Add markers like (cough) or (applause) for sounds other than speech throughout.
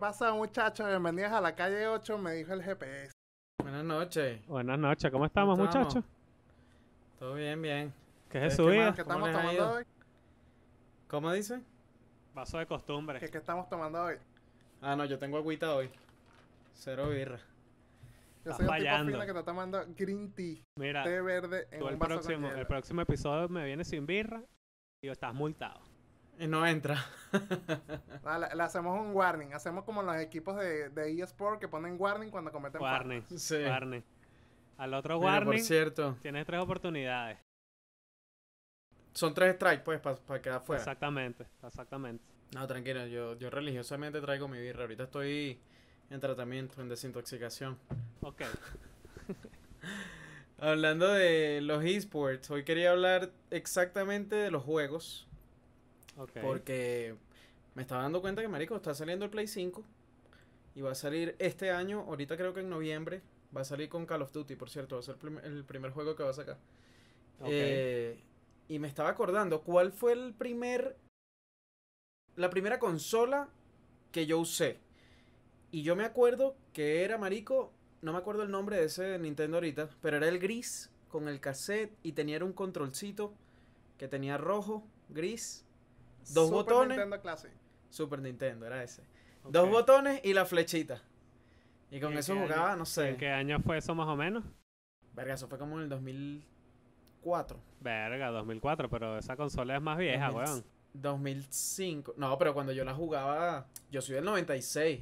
¿Qué pasa, muchachos? Bienvenidos a la calle 8, me dijo el GPS. Buenas noches. Buenas noches, ¿cómo estamos, ¿Cómo estamos? muchachos? Todo bien, bien. ¿Qué es ¿Ustedes su qué vida? ¿Qué ¿Cómo estamos tomando ido? hoy? ¿Cómo dice? Paso de costumbre. ¿Qué, qué estamos tomando hoy? Ah, no, yo tengo agüita hoy. Cero birra. Yo Estás soy un fallando. tipo que está tomando green tea, Mira, té verde en tú un el vaso próximo, con el próximo episodio me viene sin birra y estás multado. Y no entra. (laughs) Ah, le, le hacemos un warning, hacemos como los equipos de, de eSport que ponen warning cuando cometen falta. Warning, (laughs) Sí. warning. Al otro Mira, por warning cierto, tienes tres oportunidades. son tres strikes, pues, para quedar fuera. Exactamente, exactamente. No, tranquilo, yo, yo religiosamente traigo mi birra. Ahorita estoy en tratamiento, en desintoxicación. Ok. (laughs) Hablando de los esports, hoy quería hablar exactamente de los juegos. Porque me estaba dando cuenta que, marico, está saliendo el Play 5. Y va a salir este año, ahorita creo que en noviembre, va a salir con Call of Duty, por cierto, va a ser el, prim- el primer juego que va a sacar. Eh, y me estaba acordando, ¿cuál fue el primer... La primera consola que yo usé? Y yo me acuerdo que era, marico, no me acuerdo el nombre de ese Nintendo ahorita, pero era el gris con el cassette y tenía un controlcito que tenía rojo, gris, dos Super botones. Nintendo Classic. Super Nintendo, era ese. ok. Dos botones y la flechita. Y con ¿En eso jugaba, año? no sé. ¿En qué año fue eso más o menos? Verga, eso fue como en el 2004. Verga, 2004, pero esa consola es más vieja, 2000. weón. 2005. No, pero cuando yo la jugaba, yo soy del 96.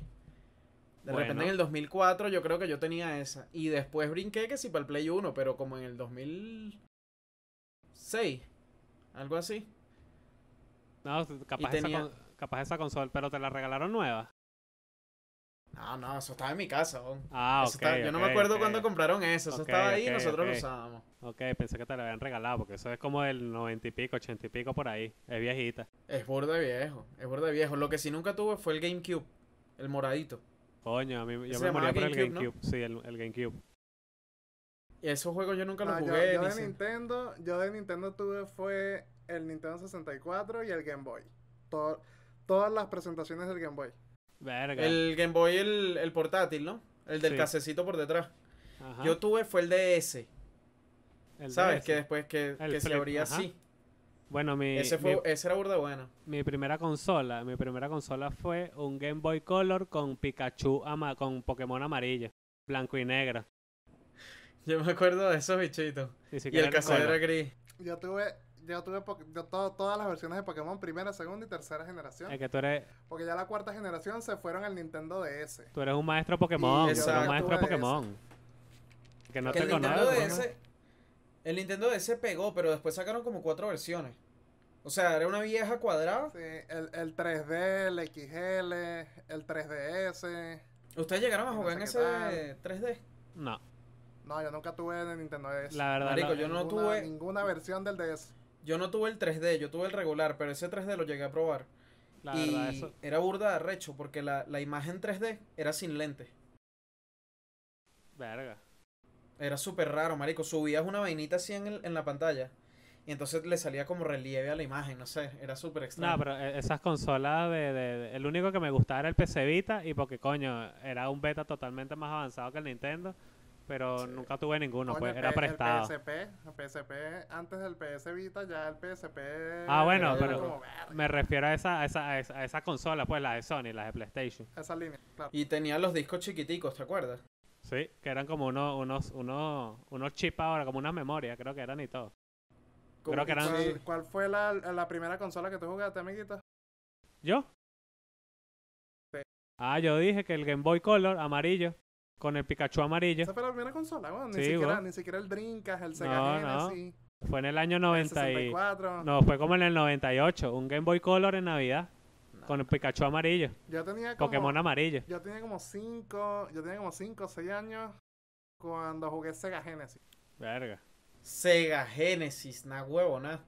De repente Bueno. en el 2004 yo creo que yo tenía esa. Y después brinqué que sí para el Play 1, pero como en el 2006. Algo así. No, capaz, tenía- esa, con- capaz esa consola, pero te la regalaron nueva. No, no, eso estaba en mi casa. Ah, Eso ok. estaba- yo no me acuerdo ok. cuándo compraron eso. Eso estaba ahí y nosotros lo usábamos. Ok, pensé que te la habían regalado, porque eso es como del 90 y pico, 80 y pico por ahí. Es viejita. Es burda viejo. Es burda viejo. Lo que sí nunca tuve fue el GameCube. El moradito. Coño, a mí yo me moría por el GameCube. Sí, el, el GameCube. Y esos juegos yo nunca los No, yo, jugué. yo ni de Nintendo, yo de Nintendo tuve fue el Nintendo 64 y el Game Boy. To- todas las presentaciones del Game Boy. Verga. El Game Boy, el, el portátil, ¿no? El del Sí. casecito por detrás. Ajá. Yo tuve fue el DS. El ¿Sabes? DS. Que después que, se abría ajá. así. Bueno, mi, Ese, fue, mi, ese era burda bueno. mi primera consola, mi primera consola fue un Game Boy Color con Pikachu, ama con Pokémon amarillo, blanco y negro. Yo me acuerdo de esos bichitos. Y el color. era gris. Yo tuve, yo tuve to- todas las versiones de Pokémon, primera, segunda y tercera generación. Es que tú eres, Porque ya la cuarta generación se fueron al Nintendo DS. tú eres un maestro Pokémon, tú eres un maestro Pokémon. Que no el te Nintendo conozco. DS. El Nintendo DS pegó, pero después sacaron como cuatro versiones. O sea, era una vieja cuadrada. Sí, el, el 3D, el XL, el 3DS. ¿Ustedes llegaron a No jugar en ese qué 3D? No, No, yo nunca tuve de Nintendo DS. la verdad. Marico, la- yo no ninguna, tuve- ninguna versión del DS. Yo no tuve el 3D, yo tuve el regular, pero ese 3D lo llegué a probar. la y verdad, eso. era burda de arrecho porque la, la imagen 3D era sin lente. Verga. Era súper raro, marico. Subías una vainita así en, el- en la pantalla y entonces le salía como relieve a la imagen, no sé, era súper extraño. No, pero eh, esas consolas de, de- de- El único que me gustaba era el PC Vita y porque, coño, era un beta totalmente más avanzado que el Nintendo. Pero Sí. nunca tuve ninguno, pues el era P- prestado. El PSP, el PSP, antes del PS Vita, ya el PSP. Ah, bueno, pero- como, Me refiero a esa, a esa, a esa, a esa consola, pues las de Sony, las de PlayStation. Esa línea, claro. Y tenía los discos chiquiticos, ¿te acuerdas? Sí, que eran como unos, unos, unos, unos chips ahora, como una memoria, creo que eran y todo. Creo que eran-. ¿Cuál, cuál fue la, la primera consola que tú jugaste, amiguito? ¿Yo? Sí. Ah, yo dije que el Game Boy Color amarillo, con el Pikachu amarillo, Esa fue la primera consola. Ni, Sí, siquiera, weón. ni siquiera el Dreamcast, el Sega No, no. Genesis, fue en el año el 90 y... 64. No, fue como en el 98, un Game Boy Color en Navidad, con el Pikachu amarillo, Yo tenía como, Pokémon amarillo. yo tenía como 5, yo tenía como 5 o 6 años cuando jugué Sega Genesis. Verga. Sega Genesis, na huevo, na.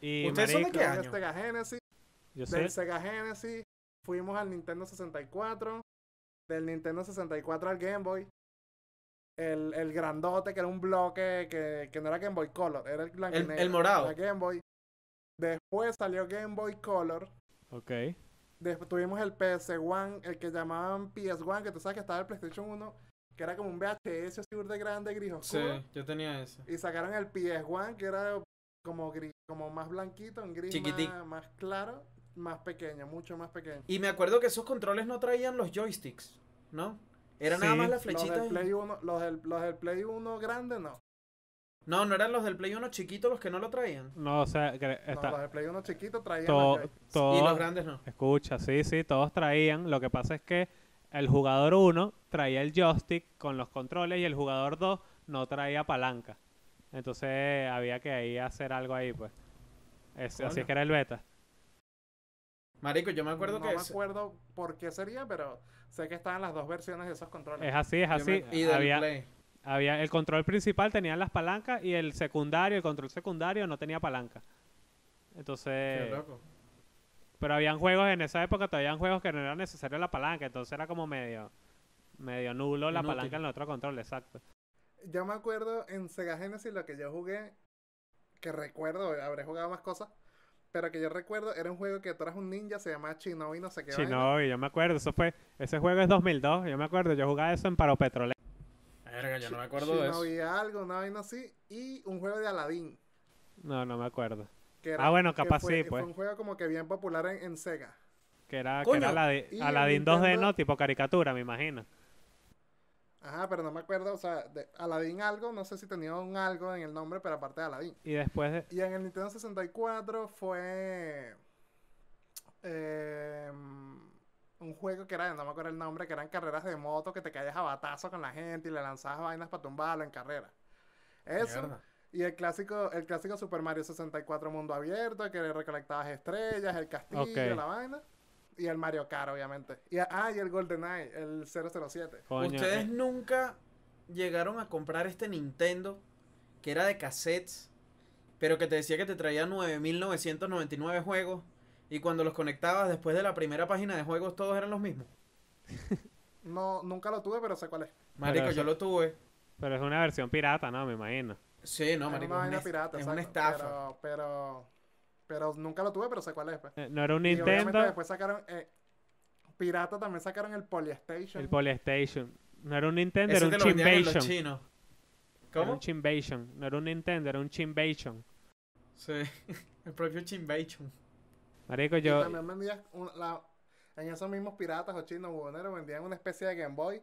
Y ¿Ustedes son de marico, qué año? Sega Genesis, Yo soy... del Sega Genesis fuimos al Nintendo 64, del Nintendo 64 al Game Boy. El, el grandote que era un bloque que, que no era Game Boy Color, era el blanco El- el morado. era Game Boy. Después salió Game Boy Color Ok. Después tuvimos el PS1, el que llamaban PS1, que tú sabes que estaba el PlayStation 1, que era como un VHS así de grande, gris oscuro. Sí, yo tenía ese. Y sacaron el PS1, que era como gris, como más blanquito, en gris más, más claro, más pequeño, mucho más pequeño. Y me acuerdo que esos controles no traían los joysticks, ¿no? Era nada más las Los flechitas. del y- Play 1, los del, los del Play 1 grande no. No, no eran los del Play 1 chiquitos los que no lo traían. No, o sea, que No, los del Play 1 chiquito traían to- los joysticks. Y los grandes no. Escucha, sí, sí, todos traían. Lo que pasa es que el jugador 1 traía el joystick con los controles y el jugador 2 no traía palanca. Entonces había que ahí hacer algo ahí, pues. Es- así es que era el beta. Marico, yo me acuerdo no que... me ese- acuerdo por qué sería, pero sé que estaban las dos versiones de esos controles. Es así, es me- así. Y del Había, Play. había el control principal tenía las palancas y el secundario, el control secundario no tenía palanca. Entonces, Qué loco. pero habían juegos en esa época, todavía habían juegos que no era necesario la palanca, entonces era como medio medio nulo la Inútil. palanca en el otro control, exacto. Yo me acuerdo en Sega Genesis lo que yo jugué, que recuerdo, habré jugado más cosas, pero que yo recuerdo era un juego que tú eras un ninja, se llamaba Shinobi, no sé qué. Shinobi, yo me acuerdo, eso fue, ese juego es 2002, yo me acuerdo, yo jugaba eso en Paro Petrolero. Verga, yo no me acuerdo de eso. Shinobi algo, una vaina así, y un juego de Aladdin. No, no me acuerdo. Que Ah, bueno, capaz fue- sí, pues. Fue un juego como que bien popular en, en Sega. Que era, que era en Aladdin 2D, Nintendo- ¿no? Tipo caricatura, me imagino. Ajá, pero no me acuerdo, o sea, de Aladdin algo, no sé si tenía un algo en el nombre, pero aparte de Aladdin. Y después de... Y en el Nintendo 64 fue eh, un juego que era, no me acuerdo el nombre, que eran carreras de moto que te caías a batazo con la gente y le lanzabas vainas para tumbarlo en carrera. Eso. Mierda. Y el clásico, el clásico Super Mario 64 mundo abierto, que recolectabas estrellas, el castillo, la vaina. Y el Mario Kart, obviamente. Y, ah, y el GoldenEye, el 007. Coño, Ustedes eh, nunca llegaron a comprar este Nintendo que era de cassettes, pero que te decía que te traía 9999 juegos y cuando los conectabas después de la primera página de juegos todos eran los mismos. (laughs) No, nunca lo tuve, pero sé cuál es. Marico, eso- yo lo tuve. pero es una versión pirata, ¿no? Me imagino. Sí, no, es marico, una es una, es- pirata, es una estafa. Pero, pero, pero nunca lo tuve, pero sé cuál es. pues. Eh, No era un Y obviamente Nintendo, después sacaron, eh, pirata también sacaron el Polystation. el Polystation. No era un Nintendo, Ese era un Chimbation. chinos. Era ¿Cómo? un Chimbation. No era un Nintendo, era un Chimbation. Sí, (laughs) el propio Chimbation. Marico, Y yo... también vendían un- la- en esos mismos piratas o chinos buhoneros vendían una especie de Game Boy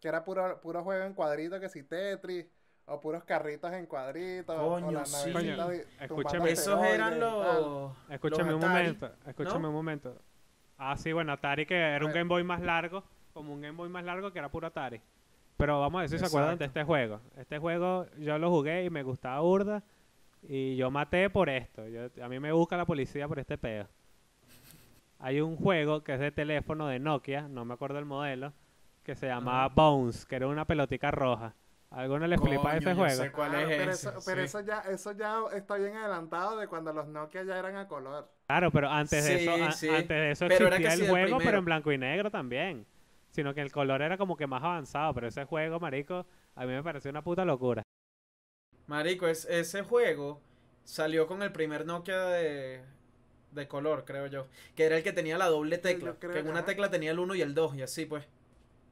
que era puro, puro juego en cuadritos que si Tetris o puros carritos en cuadritos o Coño, la sí. navecita Coño, escúchame. Esos eran los... Escúchame los un momento, escúchame ¿no? un momento. Ah, sí, bueno, Atari que era un. Game Boy más largo, como un Game Boy más largo que era puro Atari. Pero vamos a ver si se acuerdan de este juego. Este juego yo lo jugué y me gustaba burda y yo maté por esto. Yo- a mí me busca la policía por este pedo. Hay un juego que es de teléfono de Nokia, no me acuerdo el modelo, que se llamaba. Bones, que era una pelotica roja. ¿A ¿Alguno les flipa ese yo juego? sé cuál es pero ese, eso, pero sí. eso ya eso ya está bien adelantado de cuando los Nokia ya eran a color. Claro, pero antes de Sí, eso, a- sí. antes de eso Pero existía el juego, pero en blanco y negro también. Sino que el color era como que más avanzado, pero ese juego, marico, a mí me pareció una puta locura. Marico, es, ese juego salió con el primer Nokia de, de color, creo yo. Que era el que tenía la doble tecla. creo que en una tecla tenía el 1 y el 2 y así pues.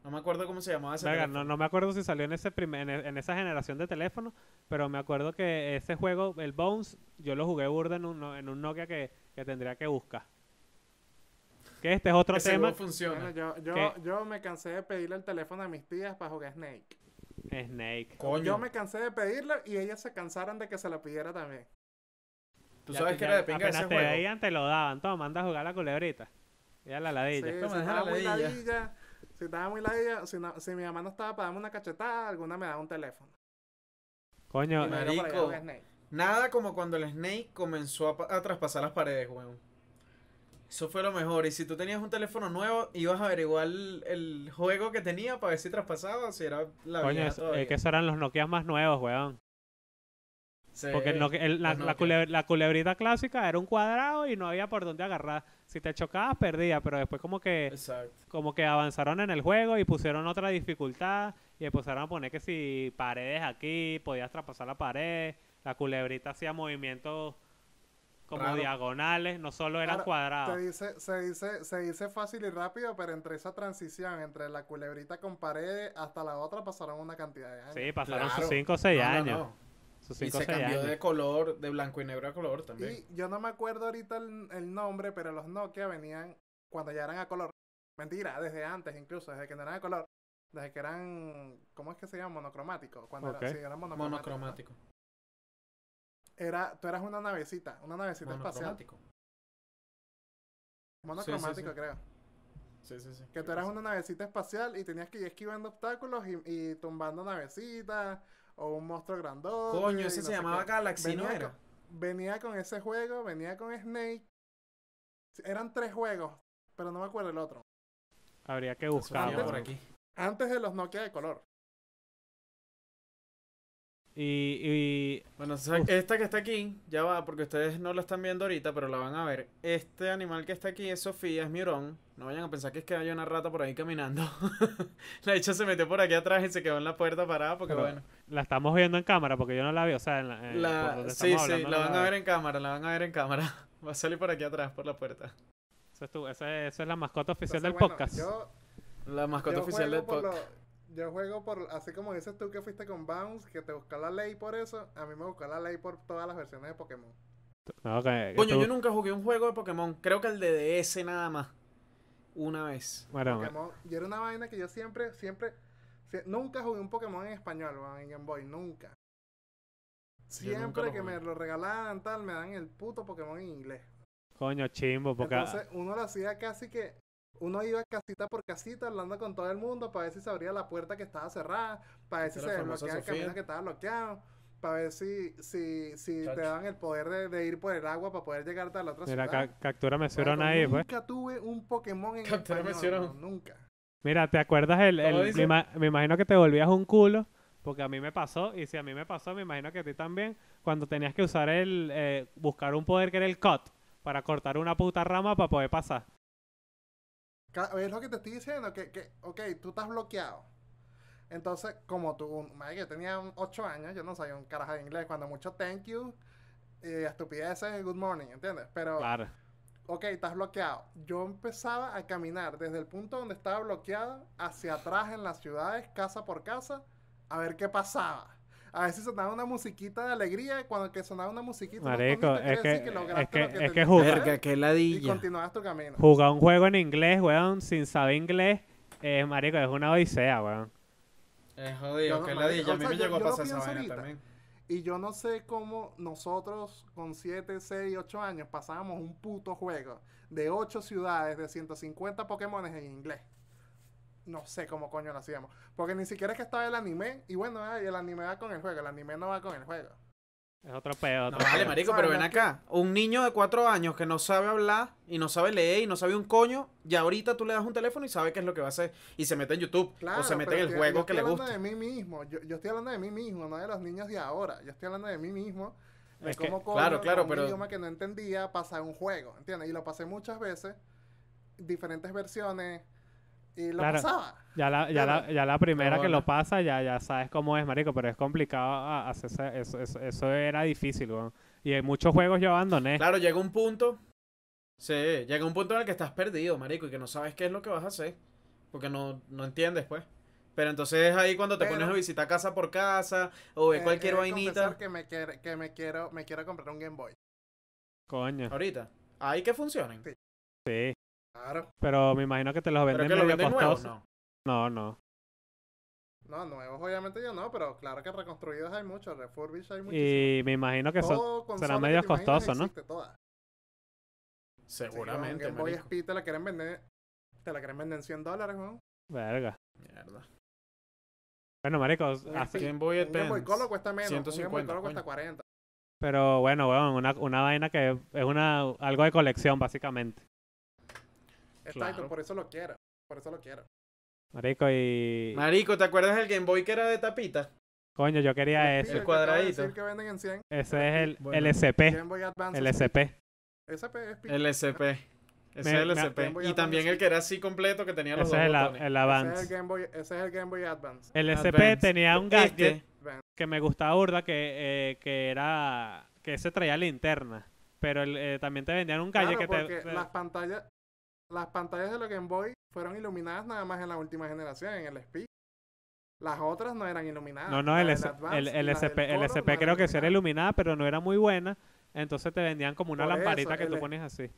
No me acuerdo cómo se llamaba ese Verga, no, teléfono. no me acuerdo si salió en ese primer, en, e- en esa generación de teléfonos, pero me acuerdo que ese juego, el Bones, yo lo jugué burda en un, no- en un Nokia que, que tendría que buscar. Que este es otro Ese tema, juego funciona. Bueno, yo, yo, yo me cansé de pedirle el teléfono a mis tías para jugar Snake. Snake. Coño, Yo me cansé de pedirlo y ellas se cansaron de que se lo pidiera también. tú Ya sabes te- que era de pinga ese te juego. veían, te lo daban. Toma, anda a jugar la culebrita. Ya la Sí, ladilla. si Toma, deja la muy ladilla. Si estaba muy ladilla, si, no- si mi mamá no estaba para darme una cachetada, alguna me daba un teléfono. Coño, Marico. Nada como cuando el Snake comenzó a, a traspasar las paredes, weón. Eso fue lo mejor. Y si tú tenías un teléfono nuevo, ibas a averiguar el, el juego que tenía para ver si traspasaba o si era la coño, es que esos eran los Nokia más nuevos, weón. Sí, Porque el el- la, los la culebrita clásica era un cuadrado y no había por dónde agarrar. Si te chocabas, perdías, pero después como que Exacto. como que avanzaron en el juego y pusieron otra dificultad y empezaron a poner que si paredes aquí, podías traspasar la pared, la culebrita hacía movimientos como Raro. diagonales, no solo eran Ahora, Se cuadrados. dice, se dice, se dice fácil y rápido, pero entre esa transición, entre la culebrita con paredes hasta la otra, pasaron una cantidad de años. Sí, pasaron Claro. sus 5 o 6 No, no, años. no. Sus Y 5 o se 6 cambió años. de color, de blanco y negro a color también. Y yo no me acuerdo ahorita el, el nombre, pero los Nokia venían cuando ya eran a color. Mentira, desde antes incluso, desde que no eran a color. Desde que eran, ¿cómo es que se llama? Monocromático. Cuando era- Ok. sí, eran monocromáticos. Monocromático. Era, tú eras una navecita, una navecita espacial. Monocromático. Monocromático, sí. creo. Sí, sí, sí. Que tú eras una navecita espacial y tenías que ir esquivando obstáculos y, y tumbando navecitas o un monstruo grandote. Coño, ese no se llamaba qué. Galaxy, ¿no Venía era? con- venía con ese juego, venía con Snake. Eran tres juegos, pero no me acuerdo el otro. Habría que Eso buscar. venía por aquí. Antes de los Nokia de color. Y, y Bueno, o sea, Uf. esta que está aquí, ya va, porque ustedes no la están viendo ahorita, pero la van a ver. Este animal que está aquí es Sofía, es mi hurón. No vayan a pensar que es que hay una rata por ahí caminando. (laughs) la hecha se metió por aquí atrás y se quedó en la puerta parada porque Pero bueno. La estamos viendo en cámara porque yo no la vi. O sea, en la, por La... Sí, sí, hablando la no van a ver en cámara, la van a ver en cámara. (laughs) Va a salir por aquí atrás, por la puerta. Esa es, tu- esa es- esa es la mascota oficial Entonces, del bueno, podcast. Yo, La mascota yo oficial del podcast. lo- yo juego por, así como dices tú que fuiste con Bounce, que te buscó la ley por eso, a mí me buscó la ley por todas las versiones de Pokémon. Coño, tú- yo nunca jugué un juego de Pokémon. Creo que el de DS nada más. Una vez. Bueno, Pokémon, y era una vaina que yo siempre, siempre, sie- nunca jugué un Pokémon en español, en Game Boy, nunca. Siempre lo que me lo regalaban tal, me dan el puto Pokémon en inglés. coño, chimbo, porque Entonces uno lo hacía casi que, uno iba casita por casita hablando con todo el mundo para ver si se abría la puerta que estaba cerrada, para ver si se desbloqueaba el camino que estaba bloqueado, para ver si, si, si te daban el poder de, de ir por el agua para poder llegar hasta la otra mira, ciudad. ca- captúrame ese hurón Marico, ahí, pues. Nunca tuve un Pokémon en español, no, nunca. Mira, ¿te acuerdas el, me, ima- me imagino que te volvías un culo, porque a mí me pasó, y si a mí me pasó, me imagino que a ti también, cuando tenías que usar el, eh, buscar un poder que era el cut, para cortar una puta rama para poder pasar. Es lo que te estoy diciendo, que, que ok, tú estás bloqueado. Entonces, como tú, marico, yo tenía 8 años, yo no sabía un carajo de inglés, cuando mucho thank you, y estupideces, good morning, ¿entiendes? Pero, Claro. Ok, estás bloqueado. Yo empezaba a caminar desde el punto donde estaba bloqueado hacia atrás en las ciudades, casa por casa, a ver qué pasaba. A ver si sonaba una musiquita de alegría, y cuando que sonaba una musiquita Marico, es que- decir es lograste que- lo es que jugar- Verga, qué y continuabas tu camino. Jugar un juego en inglés, weón, sin saber inglés, eh, marico, es una odisea, weón. Es Yo jodido, no- qué ladilla. A mí me yo- llegó a pasar esa vaina ahorita. también. Y yo no sé cómo nosotros con 7, 6, 8 años pasábamos un puto juego de 8 ciudades de 150 Pokémones en inglés. No sé cómo coño lo hacíamos. Porque ni siquiera es que estaba el anime. Y bueno, ay, el anime va con el juego. El anime no va con el juego. Es otro pedo. No otro vale, pedo. marico, pero ven No que- acá. Un niño de cuatro años que no sabe hablar y no sabe leer y no sabe un coño, ya ahorita tú le das un teléfono y sabe qué es lo que va a hacer. Y se mete en YouTube Claro, o se mete en el estoy- juego yo que estoy le hablando gusta. de mí mismo. Yo, yo estoy hablando de mí mismo, no de los niños de ahora. Yo estoy hablando de mí mismo. De Es que- cómo coño, claro, claro, pero- un idioma que no entendía pasar un juego, ¿entiendes? Y lo pasé muchas veces, diferentes versiones, y lo Claro. pasaba. Ya la, ya la, ya la primera que lo pasa, ya, ya sabes cómo es, marico, pero es complicado hacerse, eso, eso, eso era difícil, weón. Y hay muchos juegos yo abandoné. Claro, llega un punto. Sí, llega un punto en el que estás perdido, marico, y que no sabes qué es lo que vas a hacer. Porque no, no entiendes, pues. Pero entonces es ahí cuando te pones a visitar casa por casa o Eh, cualquier de vainita. que me, quiere- que me quiero me quiero comprar un Game Boy. Coño. Ahorita. Ahí que funcionen. Sí. Sí. Claro. Pero me imagino que te los Pero venden medio venden nuevos, costosos. no. No, no. No, nuevos obviamente yo no, pero claro que reconstruidos hay muchos, refurbished hay muchísimos. Y me imagino que son... Serán medios costosos, ¿no? Seguramente, un Game Boy marico. SP te la quieren vender, te la quieren vender en 100 dólares, ¿no? Verga. Mierda. Bueno, marico, Un así- Game Boy Un Game Boy Advance. Color cuesta menos, un Game Boy 150, Color cuesta coño. 40. pero bueno, weón, una, una vaina que es una algo de colección, básicamente. Exacto, Claro. por eso lo quiero. Por eso lo quiero. Marico, y... Marico, ¿te acuerdas del Game Boy que era de tapita? Coño, yo quería SP, ese. de cuadradito. decir que venden en 100. Ese es el Bueno. LSP. Game Boy Advance. El SP. SP SP. El SP. Ese Me- es el SP. Y también el que era así completo que tenía los Ese dos es el, a- botones. el Ese es el Advance. Game Boy, ese es el Game Boy Advance. El SP tenía un gadget Este, que me gustaba burda que, eh, que era... Que ese traía linterna. Pero el, eh, también te vendían un Claro, que te- las pantallas, las pantallas de los Game Boy fueron iluminadas nada más en la última generación, en el SP. Las otras no eran iluminadas. No, no, La el, Advance el, SP, el SP creo que sí era iluminada, pero no era muy buena. Entonces te vendían como una Por lamparita eso, que tú el- ponías así.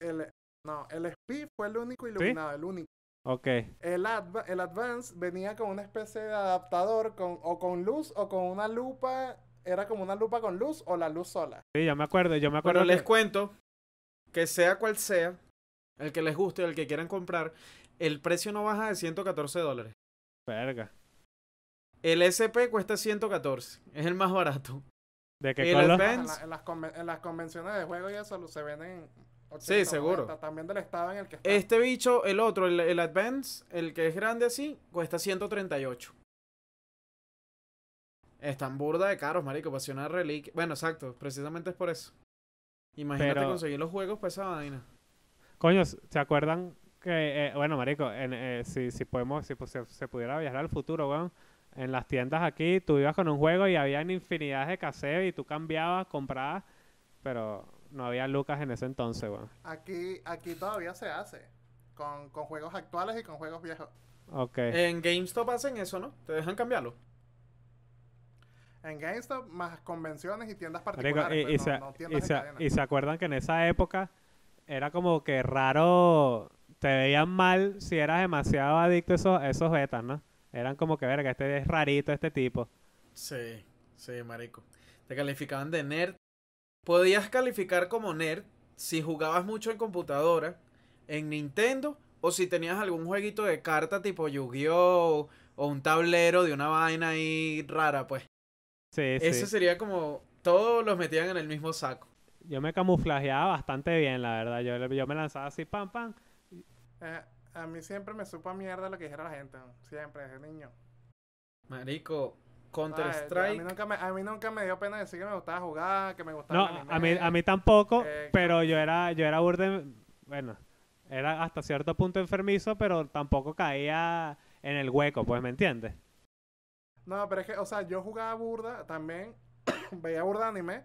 El, no, el SP fue el único iluminado, el único. Ok. El, Adva- el Advance venía con una especie de adaptador con, o con luz o con una lupa. Era como una lupa con luz o la luz sola. Sí, yo me acuerdo, yo me acuerdo. Bueno, les cuento que sea cual sea, el que les guste, el que quieran comprar, el precio no baja de 114 dólares. Verga. El SP cuesta 114, es el más barato. ¿De qué color? En, la- en las, en las convenciones de juego y eso lo- se venden. 80, Sí, seguro. 90, también del estado en el que está. Este bicho, el otro, el, el Advance, el que es grande así, cuesta 138. Están burda de caros, marico, para ser una reliquia. Bueno, exacto, precisamente es por eso. Imagínate Pero- conseguir los juegos para esa vaina. Coño, ¿se acuerdan que, eh, bueno, marico, en, eh, si, si podemos, si se, se pudiera viajar al futuro, weón, en las tiendas aquí, tú ibas con un juego y había infinidad de cassette y tú cambiabas, comprabas, pero no había lucas en ese entonces, weón. Aquí, aquí todavía se hace. Con, con juegos actuales y con juegos viejos. Ok. En GameStop hacen eso, ¿no? Te dejan cambiarlo. En GameStop, más convenciones y tiendas Marico, particulares. y, y no- se, no y tiendas de se- cadena. y se acuerdan que en esa época era como que raro, te veían mal si eras demasiado adicto a esos, esos betas, ¿no? Eran como que, verga, este es rarito, este tipo. Sí, sí, marico. Te calificaban de nerd. Podías calificar como nerd si jugabas mucho en computadora, en Nintendo, o si tenías algún jueguito de carta tipo Yu-Gi-Oh! o un tablero de una vaina ahí rara, pues. Sí, Ese sí. sería como. Todos los metían en el mismo saco. Yo me camuflajeaba bastante bien, la verdad. Yo, yo me lanzaba así, pam, pam. Eh, a mí siempre me supo a mierda lo que dijera la gente. Siempre, desde niño. Marico, ¿Sabes? Counter-Strike. A mí, nunca me, a mí nunca me dio pena decir que me gustaba jugar, que me gustaba No, a mí, a mí tampoco, eh, pero yo era, yo era burde, bueno, era hasta cierto punto enfermizo, pero tampoco caía en el hueco, pues, ¿me entiendes? No, pero es que, o sea, yo jugaba burda también, (coughs) veía burda anime.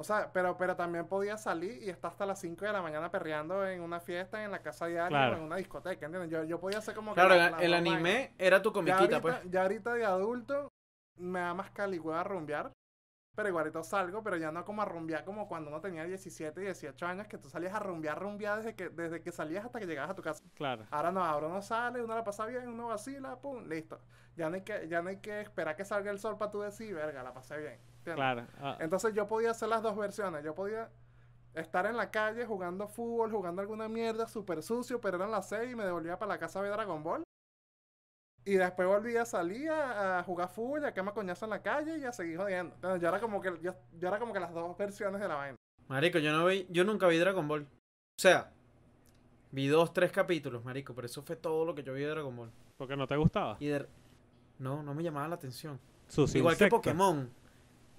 O sea, pero, pero también podía salir y estar hasta las 5 de la mañana perreando en una fiesta en la casa de alguien Claro. o en una discoteca, ¿entiendes? Yo, yo podía hacer como que Claro, la- el, anime era tu Ya comiquita, ahorita, pues. ya ahorita de adulto me da más caligüe a rumbear. Pero igualito salgo, pero ya no como a rumbear como cuando uno tenía 17, 18 años, que tú salías a rumbear, rumbear desde que, desde que salías hasta que llegabas a tu casa. Claro. Ahora no, ahora uno sale, uno la pasa bien, uno vacila, pum, listo. Ya no hay que, ya no hay que esperar que salga el sol para tú decir, verga, la pasé bien. ¿Entiendes? Claro. ah, Entonces yo podía hacer las dos versiones. Yo podía estar en la calle jugando fútbol, jugando alguna mierda súper sucio, pero eran las 6 y me devolvía para la casa a ver Dragon Ball. Y después volvía a salir a, jugar fútbol, a quemar coñazo en la calle y a seguir jodiendo. Entonces yo era como que, yo, yo era como que las dos versiones de la vaina. Marico, yo no vi, yo nunca vi Dragon Ball. O sea, vi dos, tres capítulos, marico, pero eso fue todo lo que yo vi de Dragon Ball. porque no te gustaba. Y de... No, no me llamaba la atención. Sus Igual que. Pokémon.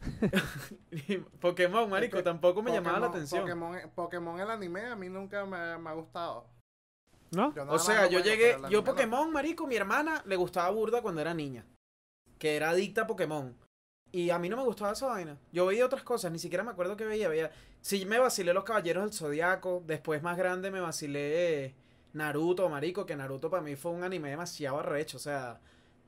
(laughs) Pokémon, marico, Es que tampoco me llamaba la atención. Pokémon, Pokémon el anime a mí nunca me, me ha gustado. ¿No? Yo O sea, yo llegué, yo no. Pokémon, marico, mi hermana le gustaba burda cuando era niña. Que era adicta a Pokémon. Y a mí no me gustaba esa vaina. Yo veía otras cosas, ni siquiera me acuerdo qué veía. veía. Sí, me vacilé Los Caballeros del Zodiaco. Después, más grande, me vacilé Naruto, marico. Que Naruto para mí fue un anime demasiado arrecho. O sea,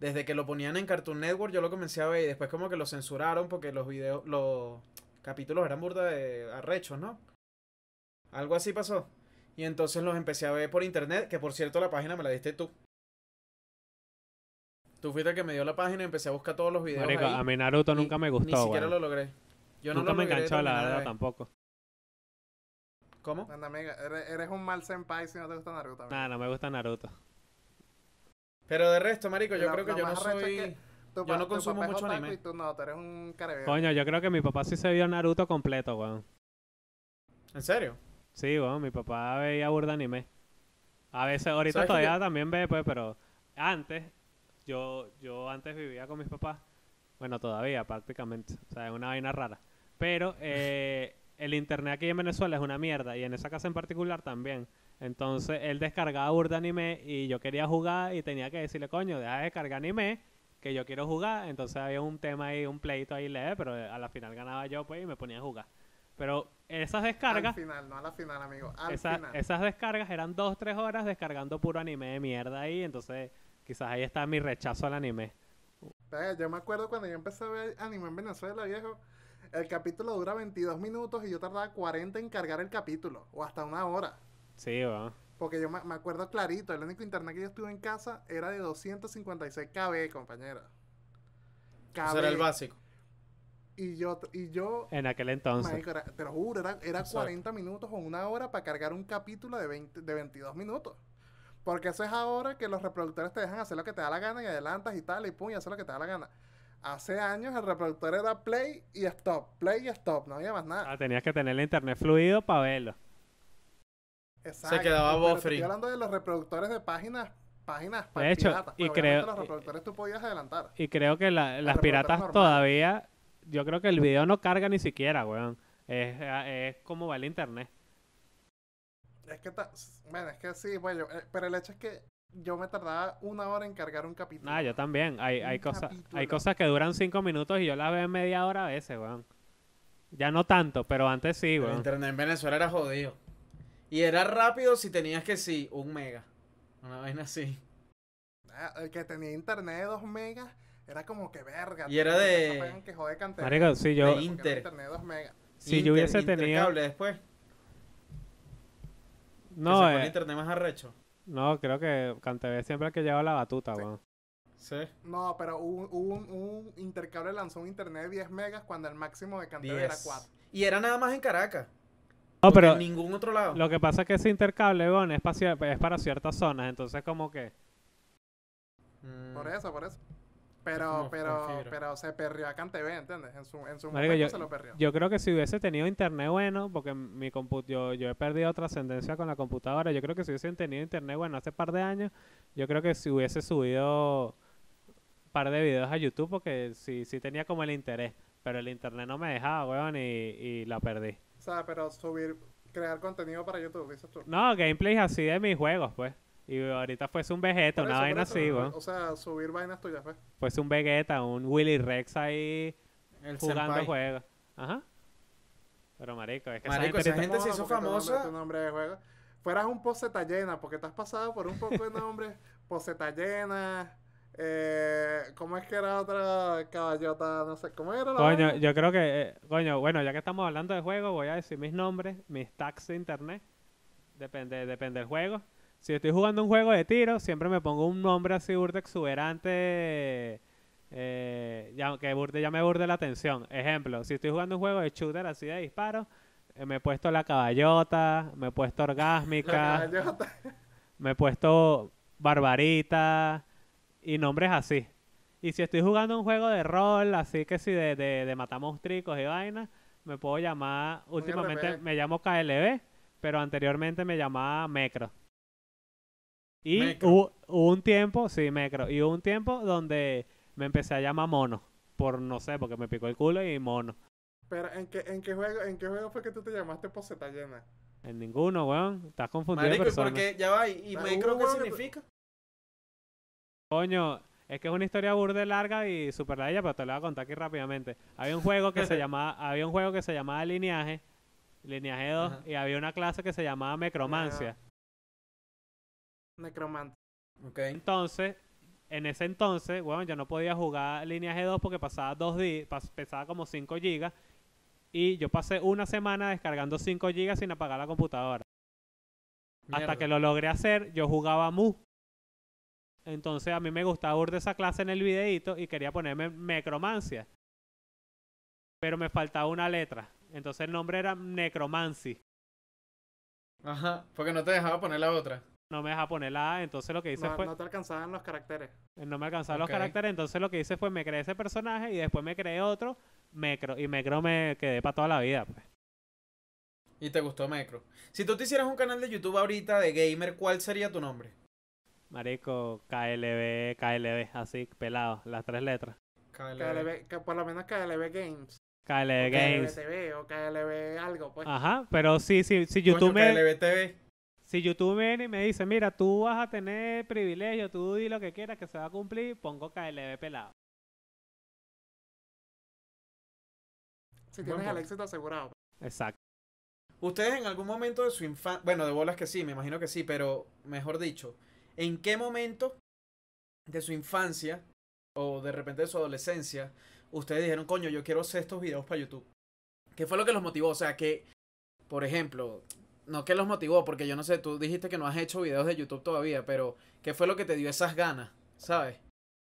desde que lo ponían en Cartoon Network, yo lo comencé a ver. Y después, como que lo censuraron porque los videos, los capítulos eran burda de arrechos, ¿no? Algo así pasó. Y entonces los empecé a ver por internet, que por cierto la página me la diste tú. Tú fuiste el que me dio la página y empecé a buscar todos los videos Marico, ahí. a mí Naruto y nunca me Ni gustó, siquiera weón. lo logré. Yo no Nunca lo me enganchó, la verdad, ver. tampoco. ¿Cómo? Anda, amiga, eres, eres un mal senpai si no te gusta Naruto. Nada, no me gusta Naruto. Pero de resto, marico, yo Lo- creo que yo no es soy... que Tu yo no consumo papá mucho anime. Y tú no, tú eres un carever. Coño, yo creo que mi papá sí se vio Naruto completo, weón. ¿En serio? Sí, weón, mi papá veía burda anime. A veces, ahorita ¿Sabes que todavía yo- también ve, pues, pero antes, yo, yo antes vivía con mis papás. Bueno, todavía prácticamente. O sea, es una vaina rara. Pero eh, el internet aquí en Venezuela es una mierda y en esa casa en particular también. Entonces él descargaba burda anime y yo quería jugar y tenía que decirle, coño, deja de descargar anime que yo quiero jugar. Entonces había un tema ahí, un pleito ahí leve, pero a la final ganaba yo pues y me ponía a jugar. Pero esas Al descargas, final, no a la final, amigo. Al esa- final. esas descargas eran dos, tres horas descargando puro anime de mierda ahí. Entonces, quizás ahí está mi rechazo al anime. Yo me acuerdo cuando yo empecé a ver anime en Venezuela, viejo. El capítulo dura 22 minutos y yo tardaba 40 en cargar el capítulo. O hasta una hora. Sí, weón. Porque yo me, me acuerdo clarito, el único internet que yo estuve en casa era de 256 KB, compañero. Ese era el básico. Y yo, y yo En aquel entonces. marico, era- te lo juro, era, era Exacto. 40 minutos o una hora para cargar un capítulo de, 20, de 22 minutos. Porque eso es ahora que los reproductores te dejan hacer lo que te da la gana y adelantas y tal, y pum, y hacer lo que te da la gana. Hace años el reproductor era play y stop, play y stop, no había más nada. Ah, tenías que tener el internet fluido para verlo. Exacto, quedaba pero te buffering. Estoy hablando de los reproductores de páginas, páginas De hecho, piratas, y pues, creo- los reproductores tú podías adelantar. Y creo que la- las piratas normales. todavía. Yo creo que el video no carga ni siquiera, weón. Es, es como va el internet. Es que, ta- bueno, es que sí, bueno, eh, pero el hecho es que yo me tardaba una hora en cargar un capítulo. Ah, yo también. Hay, hay, cosas, hay cosas que duran cinco minutos y yo las veo en media hora a veces, weón. Ya no tanto, pero antes sí, El weón. internet en Venezuela era jodido. Y era rápido si tenías que sí, un mega. Una vaina así. Ah, El que tenía internet de 2 megas era como que verga. Y era de- que pagan que jode cantidad. Marico, si yo, de Porque era Inter. internet de 2 megas. si Inter- yo hubiese tenido. Intercable después. No, que se el eh, internet más arrecho. no, creo que Cantv siempre el que lleva la batuta, Sí. weón. Sí. No, pero hubo, hubo un, un intercable lanzó un internet de 10 megas cuando el máximo de cantidad era 10. 4. Y era nada más en Caracas. No, pero en ningún otro lado. lo que pasa es que ese intercable, weón, es, pa cier- es para ciertas zonas. Entonces, como que. Mm. Por eso, por eso. Pero, pero, pero se perrió a CanTV, ¿entiendes? En su, en su Marico, momento yo- se lo perrió. Yo creo que si hubiese tenido internet bueno, porque mi compu yo, yo he perdido trascendencia con la computadora, yo creo que si hubiesen tenido internet bueno hace par de años, yo creo que si hubiese subido par de videos a YouTube, porque sí, sí tenía como el interés, pero el internet no me dejaba, weón, y, y la perdí. O sea, pero subir, crear contenido para YouTube, dices tú. No, gameplays así de mis juegos, pues. Y ahorita fuese un Vegeta, una vaina eso, así, weón. O sea, subir vainas tuyas, pues. Fuese un Vegeta, un Willy Rex ahí El jugando senpai. juegos. Ajá. Pero marico, es que Marico, esa esa gente... se hizo famosa. tu nombre de juego. Fueras un poseta llena, porque te has pasado por un poco de nombres. poseta llena. Eh, ¿Cómo es que era otra caballota? No sé, ¿cómo era la Coño, vaina? yo creo que, eh, coño, bueno, ya que estamos hablando de juegos, voy a decir mis nombres, mis tags de internet. Depende, depende del juego. Si estoy jugando un juego de tiro, siempre me pongo un nombre así burde exuberante, eh, ya, que burde, ya me burde la atención. Ejemplo, si estoy jugando un juego de shooter así de disparo, eh, me he puesto la caballota, me he puesto (laughs) La orgásmica, caballota. me he puesto barbarita y nombres así. Y si estoy jugando un juego de rol, así que si de, de, de y vaina, me puedo llamar, últimamente RP. me llamo KLB, pero anteriormente me llamaba Mecro. Y Mecro. Hubo, hubo un tiempo, sí, Mecro, y hubo un tiempo donde me empecé a llamar Mono, por no sé, porque me picó el culo y Mono. Pero ¿en qué, en, qué juego, ¿en qué juego fue que tú te llamaste poseta llena? En ninguno, weón, estás confundido de Marico, ¿y persona. por qué? Ya va. ¿Y y hubo qué significa? Coño, es que es una historia burde larga y super larga, pero te la voy a contar aquí rápidamente. Había un juego que se (laughs) llamaba, había un juego que se llamaba Lineaje, Lineaje 2, Ajá. y había una clase que se llamaba Mecromancia. Necromante. Ok. Entonces, en ese entonces, bueno, yo no podía jugar Lineaje 2 porque pasaba dos días, pesaba como 5 gigas, y yo pasé una semana descargando 5 gigas sin apagar la computadora. Hasta que lo logré hacer, yo jugaba Mu. Entonces a mí me gustaba burde esa clase en el videíto y quería ponerme Necromancia. Pero me faltaba una letra. Entonces el nombre era Necromancy. Ajá. Porque no te dejaba poner la otra. No me dejaba poner la A. Entonces lo que hice No, fue. no te alcanzaban los caracteres. No me alcanzaban los caracteres. Entonces lo que hice fue me creé ese personaje y después me creé otro, Mecro. Y Mecro me quedé para toda la vida. Pues. Y te gustó Micro. Si tú te hicieras un canal de YouTube ahorita de gamer, ¿cuál sería tu nombre? Marico, KLB, KLB, así, pelado, las tres letras. KLB, que por lo menos KLB Games. KLB o Games. KLB TV o KLB algo, pues. Ajá, pero sí, sí, si Coño, YouTube me, KLB TV. Si YouTube viene y me dice, mira, tú vas a tener privilegio, tú di lo que quieras que se va a cumplir, pongo KLB pelado. si tienes el éxito asegurado. Exacto. Ustedes en algún momento de su infancia, bueno, de bolas que sí, me imagino que sí, pero mejor dicho, ¿en qué momento de su infancia o de repente de su adolescencia ustedes dijeron, coño, yo quiero hacer estos videos para YouTube? ¿Qué fue lo que los motivó? O sea, que, por ejemplo, no que los motivó, porque yo no sé, tú dijiste que no has hecho videos de YouTube todavía, pero ¿qué fue lo que te dio esas ganas? ¿Sabes?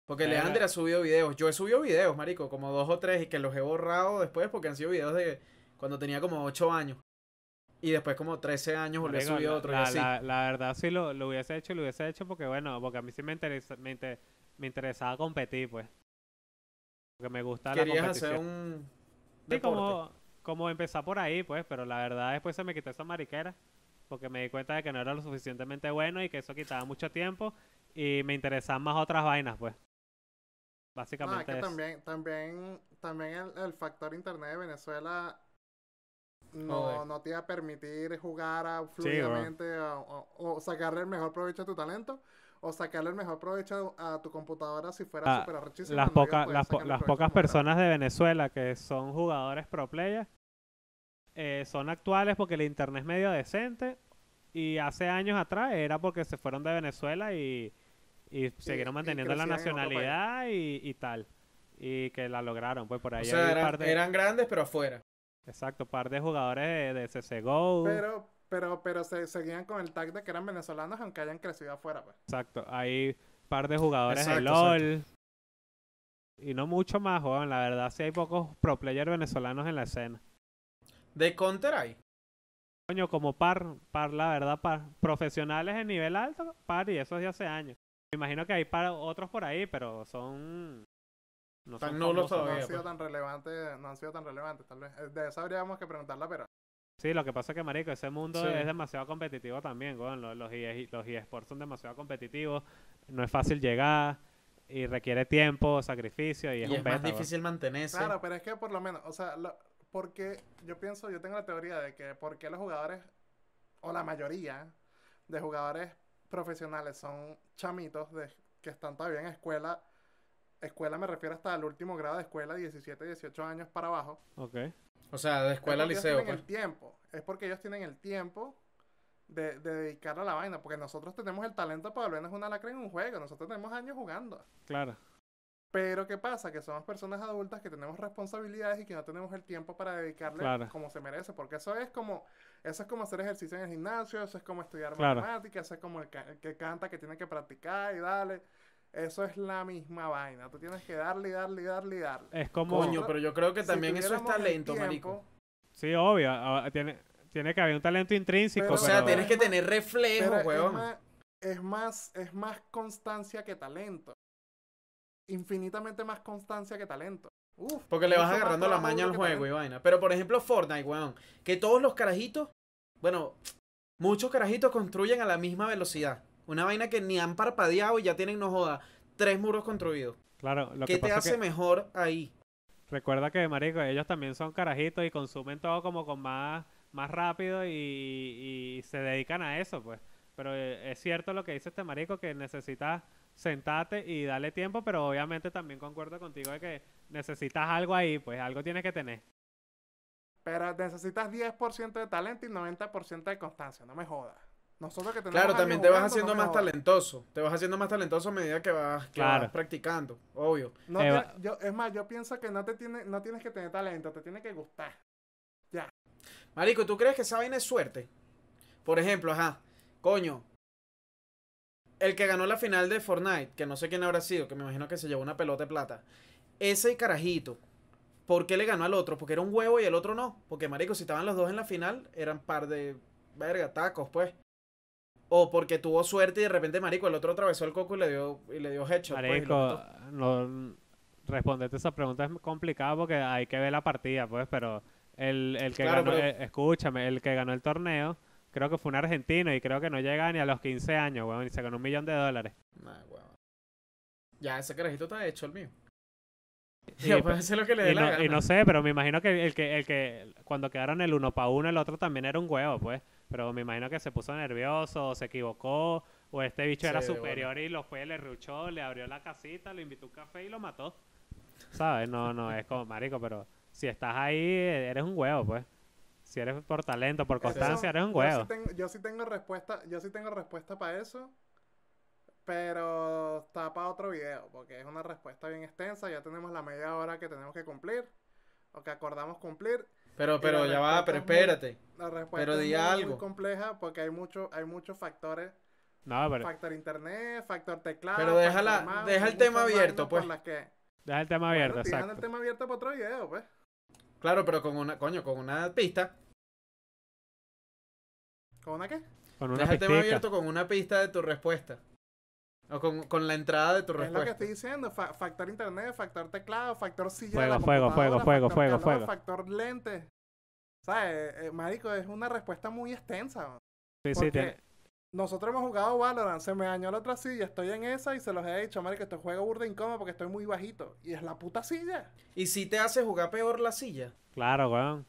Porque. Leander ha subido videos. Yo he subido videos, marico, como dos o tres y que los he borrado después porque han sido videos de cuando tenía como 8 años. Y después como 13 años volví a subir la- otro y la, así. la- la verdad sí lo, lo hubiese hecho, lo hubiese hecho porque bueno, porque a mí sí me interesa, me, inter- me interesaba competir, pues. Porque me gusta la Querías competición. hacer un Sí, como, como empezar por ahí, pues, pero la verdad después se me quitó esa mariquera porque me di cuenta de que no era lo suficientemente bueno y que eso quitaba mucho tiempo y me interesaban más otras vainas, pues. No, es Básicamente que también, también, también el, el factor internet de Venezuela. No, no te iba a permitir jugar a- fluidamente o, o- o sacarle el mejor provecho a tu talento o sacarle el mejor provecho a tu computadora si fuera Ah, súper arrechísima, las, no poder las, po- las pocas personas de Venezuela que son jugadores pro player eh, son actuales porque el internet es medio decente y hace años atrás era porque se fueron de Venezuela y, y siguieron y manteniendo la nacionalidad y, y tal y que la lograron pues por O ahí sea, hay eran, par de eran grandes pero afuera. Exacto par de jugadores de, de CSGO Pero, pero, pero se seguían con el tag de que eran venezolanos aunque hayan crecido afuera, pues. exacto hay par de jugadores de Exacto, LOL y no mucho más joven la verdad sí hay pocos pro player venezolanos en la escena De Counter hay. Coño, como par, par, la verdad, par. Profesionales en nivel alto, par, y eso es de hace años. Me imagino que hay par, otros por ahí, pero son. No Tan son nulos. No han sido pues. tan relevantes, no han sido tan relevantes, tal vez. Eh, De eso habríamos que preguntarla, pero Sí, lo que pasa es que, marico, ese mundo Sí. es demasiado competitivo también, weón. Los, los, EA los eSports son demasiado competitivos. No es fácil llegar y requiere tiempo, sacrificio y Y es es, un más beta, weón. difícil mantenerse. Claro, pero es que por lo menos, o sea, lo- porque yo pienso, yo tengo la teoría de que por qué los jugadores, o la mayoría de jugadores profesionales son chamitos de, que están todavía en escuela. Escuela me refiero hasta el último grado de escuela, 17, 18 años para abajo. Ok. O sea, de escuela a es porque liceo. ellos tienen Pues. el tiempo. Es porque ellos tienen el tiempo de, de dedicar a la vaina. Porque nosotros tenemos el talento para volvernos una lacra en un juego. Nosotros tenemos años jugando. Claro. Pero ¿qué pasa? Que somos personas adultas que tenemos responsabilidades y que no tenemos el tiempo para dedicarle Claro. como se merece. Porque eso es como, eso es como hacer ejercicio en el gimnasio, eso es como estudiar Claro. matemáticas, eso es como el, ca- el que canta que tiene que practicar y darle. Eso es la misma vaina. Tú tienes que darle y darle y darle y darle. Es como. Coño, pero yo creo que Si también eso es talento, tiempo, marico. Sí, obvio. ah, Tiene, tiene que haber un talento intrínseco. Pero- O sea, pero- tienes que tener reflejo, weón. es más, es más constancia que talento. Infinitamente más constancia que talento. Uf, Porque le vas agarrando la maña al juego y vaina. Pero por ejemplo, Fortnite, weón. Que todos los carajitos, bueno, muchos carajitos construyen a la misma velocidad. Una vaina que ni han parpadeado y ya tienen, no joda, tres muros construidos. Claro, lo ¿Qué que te pasa hace que mejor ahí? recuerda que, marico, ellos también son carajitos y consumen todo como con más, más rápido y, y se dedican a eso, pues. Pero eh, es cierto lo que dice este marico, que necesitas sentarte y darle tiempo, pero obviamente también concuerdo contigo de que necesitas algo ahí, pues algo tienes que tener. Pero necesitas 10% de talento y 90% de constancia. No me jodas. Nosotros que tenemos Claro, también te vas haciendo no más jodas. talentoso. Te vas haciendo más talentoso a medida que vas, que Claro. vas practicando, obvio. No Eh, te- va- yo, es más, yo pienso que no te tiene, no tienes que tener talento, te tiene que gustar. Marico, ¿tú crees que esa vaina es suerte? Por ejemplo, ajá, coño. El que ganó la final de Fortnite, que no sé quién habrá sido, que me imagino que se llevó una pelota de plata. Ese carajito, ¿por qué le ganó al otro? Porque era un huevo y el otro no. Porque, marico, si estaban los dos en la final, eran par de, verga, tacos, pues. O porque tuvo suerte y de repente, marico, el otro atravesó el coco y le dio, y le dio headshot. pues, y Marico, mató. no, responderte esa pregunta es complicado porque hay que ver la partida, pues, pero el, el que Claro, ganó, pero- eh, escúchame, el que ganó el torneo, creo que fue un argentino y creo que no llega ni a los 15 años, weón, y se ganó un millón de dólares. Nah, huevón. Ya, ese carajito está hecho el mío. (laughs) Puede hacer lo que le dé y, la no, y no sé, pero me imagino que el que, el que cuando quedaron el uno para uno, el otro también era un huevo, pues. Pero me imagino que se puso nervioso, o se equivocó, o este bicho era Sí, superior y lo fue, le ruchó, le abrió la casita, lo invitó a un café y lo mató. ¿Sabes? No, no, es como marico, pero si estás ahí, eres un huevo, pues. Si eres por talento, por Eso- constancia, eres un yo huevo. sí tengo- Yo sí tengo respuesta, yo sí tengo respuesta para eso. Pero está para otro video, porque es una respuesta bien extensa. Ya tenemos la media hora que tenemos que cumplir, o que acordamos cumplir. Pero, pero ya va, pero es muy- espérate. La respuesta Pero es di muy, muy algo. compleja porque hay mucho, hay muchos factores. No, pero Factor internet, factor teclado. Pero déjala- factor mouse, deja el tema abierto, pues. que- deja el tema Bueno, abierto, dejando exacto. el tema abierto para otro video, pues. Claro, pero con una, coño, con una pista. ¿Con una qué? Con una Deja el tema abierto con una pista de tu respuesta. O con, con la entrada de tu Es lo que respuesta. estoy diciendo. fa- factor internet, factor teclado, factor silla Fuego, de la fuego, fuego, fuego, factor fuego, calor, fuego. Factor lente. ¿Sabes? Eh, marico, es una respuesta muy extensa. man. Sí, sí, tiene- nosotros hemos jugado Valorant, se me dañó la otra silla, estoy en esa y se los he dicho, marico, este juego burda incómodo porque estoy muy bajito. Y es la puta silla. Y si te hace jugar peor la silla. Claro, weón.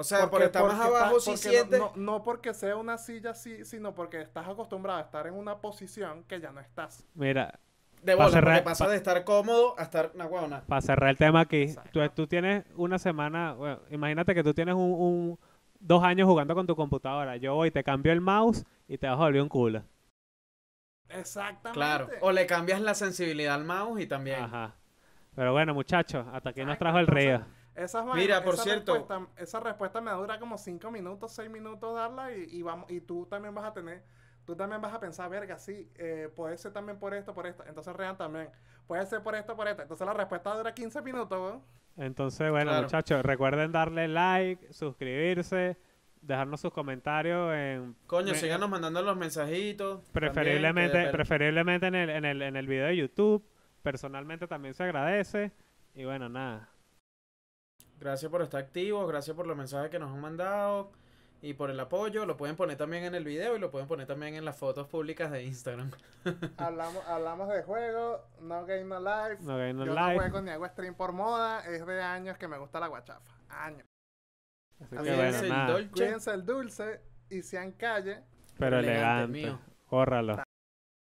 O sea, por Porque- estar más porque abajo está- si porque no- sientes. No, no porque sea una silla así, sino porque estás acostumbrado a estar en una posición que ya no estás. Mira, de bola, cerrar- porque pasa pa- de estar cómodo a estar una huevona. para cerrar el tema aquí, tú, tú tienes una semana, bueno, imagínate que tú tienes un, un- dos años jugando con tu computadora. Yo voy, te cambio el mouse y te vas a volver un culo. Exactamente. Claro. O le cambias la sensibilidad al mouse y también. Ajá. Pero bueno, muchachos, hasta aquí nos trajo el río. Mira, por esa cierto- Respuesta, esa respuesta me dura como 5 minutos, 6 minutos darla y, y vamos y tú también vas a tener, tú también vas a pensar, verga, sí, eh, puede ser también por esto, por esto. Entonces Rean también, puede ser por esto, por esto. Entonces la respuesta dura 15 minutos, weón. Entonces, bueno, Claro. muchachos, recuerden darle like, suscribirse, dejarnos sus comentarios en Coño, me- síganos mandando los mensajitos. también, preferiblemente, que- preferiblemente en el, en el, en el video de YouTube. Personalmente también se agradece. Y bueno, nada. Gracias por estar activos, gracias por los mensajes que nos han mandado y por el apoyo. Lo pueden poner también en el video y lo pueden poner también en las fotos públicas de Instagram. (laughs) hablamos, hablamos de juego, no game no life. No game no Yo live. no juego ni hago stream por moda, es de años que me gusta la guachafa. Años. Bueno, Cuídense el dolce. Cuídense el dulce y sean calle. Pero Elegante, elegante. mío. Córralo.